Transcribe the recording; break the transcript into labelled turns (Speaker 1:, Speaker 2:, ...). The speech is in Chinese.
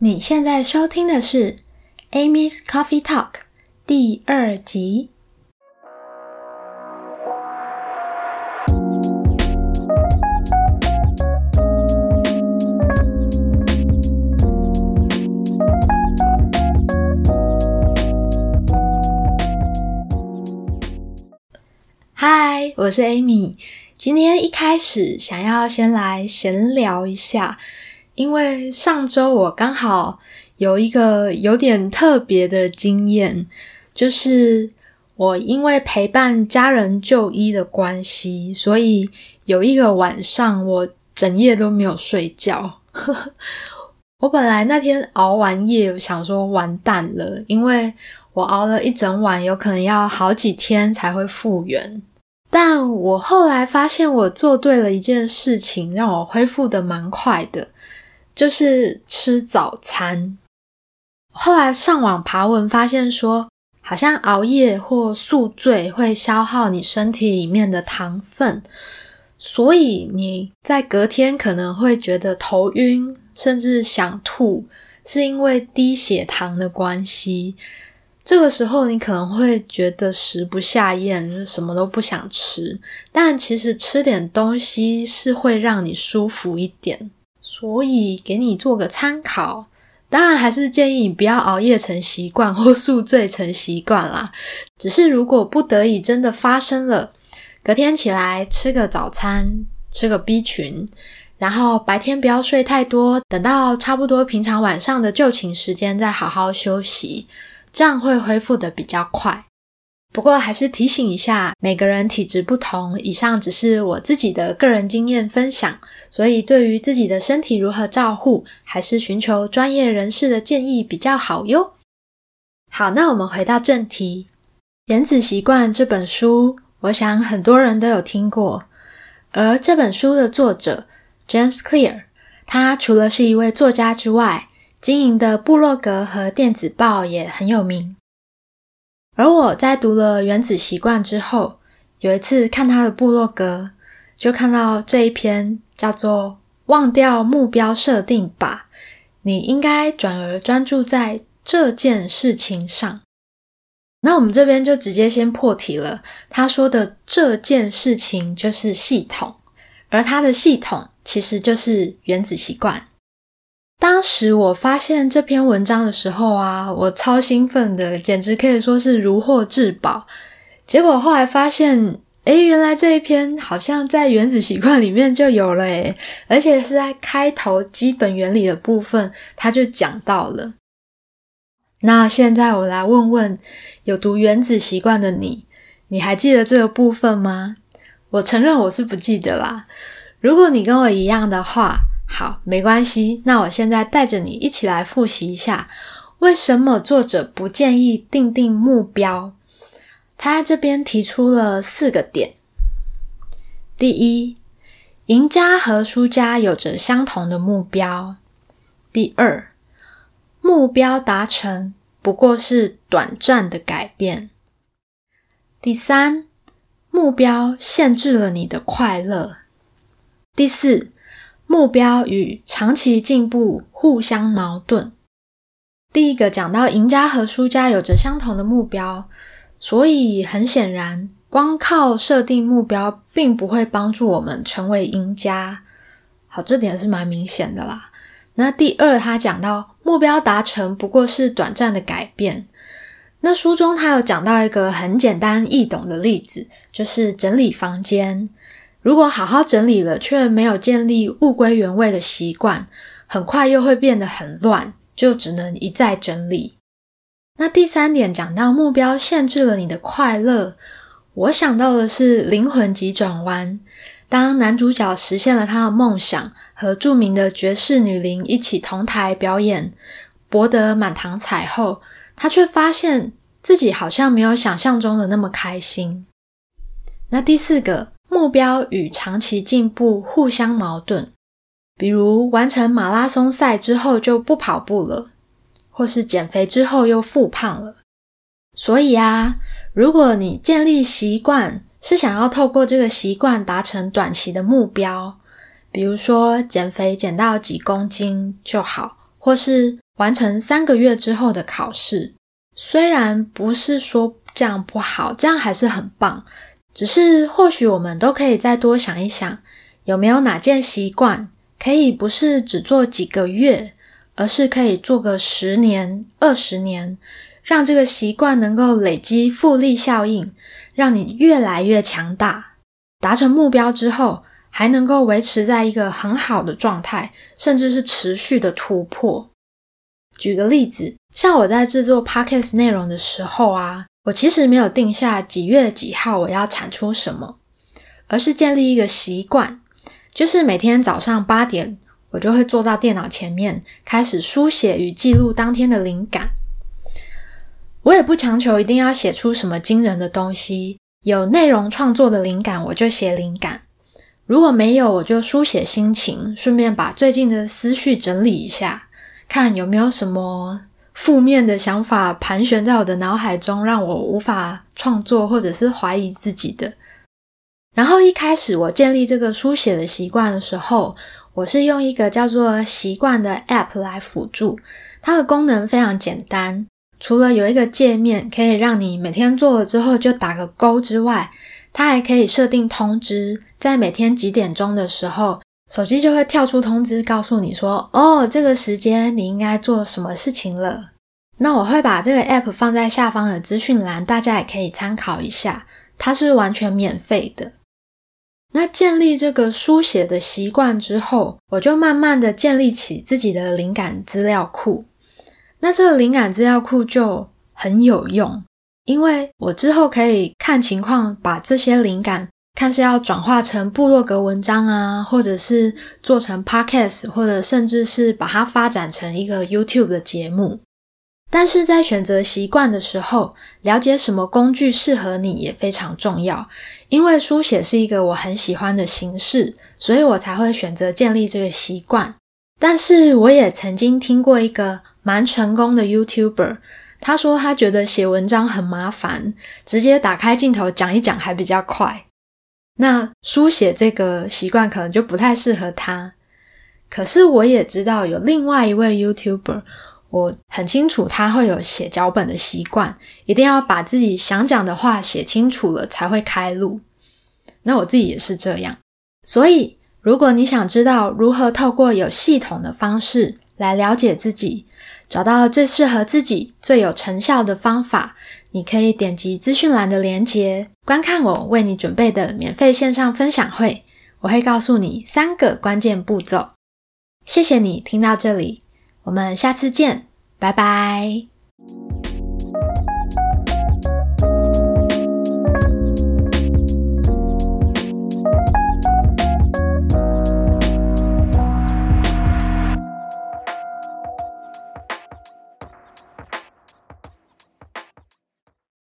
Speaker 1: 你现在收听的是 Amy's Coffee Talk 第二集。嗨，我是 Amy。今天一开始想要先来闲聊一下。因为上周我刚好有一个有点特别的经验，就是我因为陪伴家人就医的关系，所以有一个晚上我整夜都没有睡觉。我本来那天熬完夜，想说完蛋了，因为我熬了一整晚，有可能要好几天才会复原。但我后来发现，我做对了一件事情，让我恢复的蛮快的。就是吃早餐。后来上网爬文发现说，好像熬夜或宿醉会消耗你身体里面的糖分，所以你在隔天可能会觉得头晕，甚至想吐，是因为低血糖的关系。这个时候你可能会觉得食不下咽，就是什么都不想吃。但其实吃点东西是会让你舒服一点。所以给你做个参考，当然还是建议你不要熬夜成习惯 或宿醉成习惯啦。只是如果不得已真的发生了，隔天起来吃个早餐，吃个 B 群，然后白天不要睡太多，等到差不多平常晚上的就寝时间再好好休息，这样会恢复的比较快。不过还是提醒一下，每个人体质不同，以上只是我自己的个人经验分享，所以对于自己的身体如何照护，还是寻求专业人士的建议比较好哟。好，那我们回到正题，《原子习惯》这本书，我想很多人都有听过。而这本书的作者 James Clear，他除了是一位作家之外，经营的部落格和电子报也很有名。而我在读了《原子习惯》之后，有一次看他的部落格，就看到这一篇叫做“忘掉目标设定吧”，你应该转而专注在这件事情上。那我们这边就直接先破题了。他说的这件事情就是系统，而他的系统其实就是原子习惯。当时我发现这篇文章的时候啊，我超兴奋的，简直可以说是如获至宝。结果后来发现，诶，原来这一篇好像在《原子习惯》里面就有了，诶，而且是在开头基本原理的部分，他就讲到了。那现在我来问问有读《原子习惯》的你，你还记得这个部分吗？我承认我是不记得啦。如果你跟我一样的话，好，没关系。那我现在带着你一起来复习一下，为什么作者不建议定定目标？他在这边提出了四个点。第一，赢家和输家有着相同的目标。第二，目标达成不过是短暂的改变。第三，目标限制了你的快乐。第四。目标与长期进步互相矛盾。第一个讲到赢家和输家有着相同的目标，所以很显然，光靠设定目标并不会帮助我们成为赢家。好，这点是蛮明显的啦。那第二，他讲到目标达成不过是短暂的改变。那书中他有讲到一个很简单易懂的例子，就是整理房间。如果好好整理了，却没有建立物归原位的习惯，很快又会变得很乱，就只能一再整理。那第三点讲到目标限制了你的快乐，我想到的是灵魂急转弯。当男主角实现了他的梦想，和著名的爵士女伶一起同台表演，博得满堂彩后，他却发现自己好像没有想象中的那么开心。那第四个。目标与长期进步互相矛盾，比如完成马拉松赛之后就不跑步了，或是减肥之后又复胖了。所以啊，如果你建立习惯是想要透过这个习惯达成短期的目标，比如说减肥减到几公斤就好，或是完成三个月之后的考试。虽然不是说这样不好，这样还是很棒。只是或许我们都可以再多想一想，有没有哪件习惯可以不是只做几个月，而是可以做个十年、二十年，让这个习惯能够累积复利效应，让你越来越强大。达成目标之后，还能够维持在一个很好的状态，甚至是持续的突破。举个例子。像我在制作 podcast 内容的时候啊，我其实没有定下几月几号我要产出什么，而是建立一个习惯，就是每天早上八点，我就会坐到电脑前面，开始书写与记录当天的灵感。我也不强求一定要写出什么惊人的东西，有内容创作的灵感我就写灵感，如果没有我就书写心情，顺便把最近的思绪整理一下，看有没有什么。负面的想法盘旋在我的脑海中，让我无法创作，或者是怀疑自己的。然后一开始我建立这个书写的习惯的时候，我是用一个叫做“习惯”的 App 来辅助。它的功能非常简单，除了有一个界面可以让你每天做了之后就打个勾之外，它还可以设定通知，在每天几点钟的时候。手机就会跳出通知，告诉你说：“哦，这个时间你应该做什么事情了。”那我会把这个 app 放在下方的资讯栏，大家也可以参考一下。它是完全免费的。那建立这个书写的习惯之后，我就慢慢的建立起自己的灵感资料库。那这个灵感资料库就很有用，因为我之后可以看情况把这些灵感。看是要转化成部落格文章啊，或者是做成 podcast，或者甚至是把它发展成一个 YouTube 的节目。但是在选择习惯的时候，了解什么工具适合你也非常重要。因为书写是一个我很喜欢的形式，所以我才会选择建立这个习惯。但是我也曾经听过一个蛮成功的 YouTuber，他说他觉得写文章很麻烦，直接打开镜头讲一讲还比较快。那书写这个习惯可能就不太适合他，可是我也知道有另外一位 YouTuber，我很清楚他会有写脚本的习惯，一定要把自己想讲的话写清楚了才会开录。那我自己也是这样，所以如果你想知道如何透过有系统的方式来了解自己，找到最适合自己、最有成效的方法。你可以点击资讯栏的链接，观看我为你准备的免费线上分享会。我会告诉你三个关键步骤。谢谢你听到这里，我们下次见，拜拜。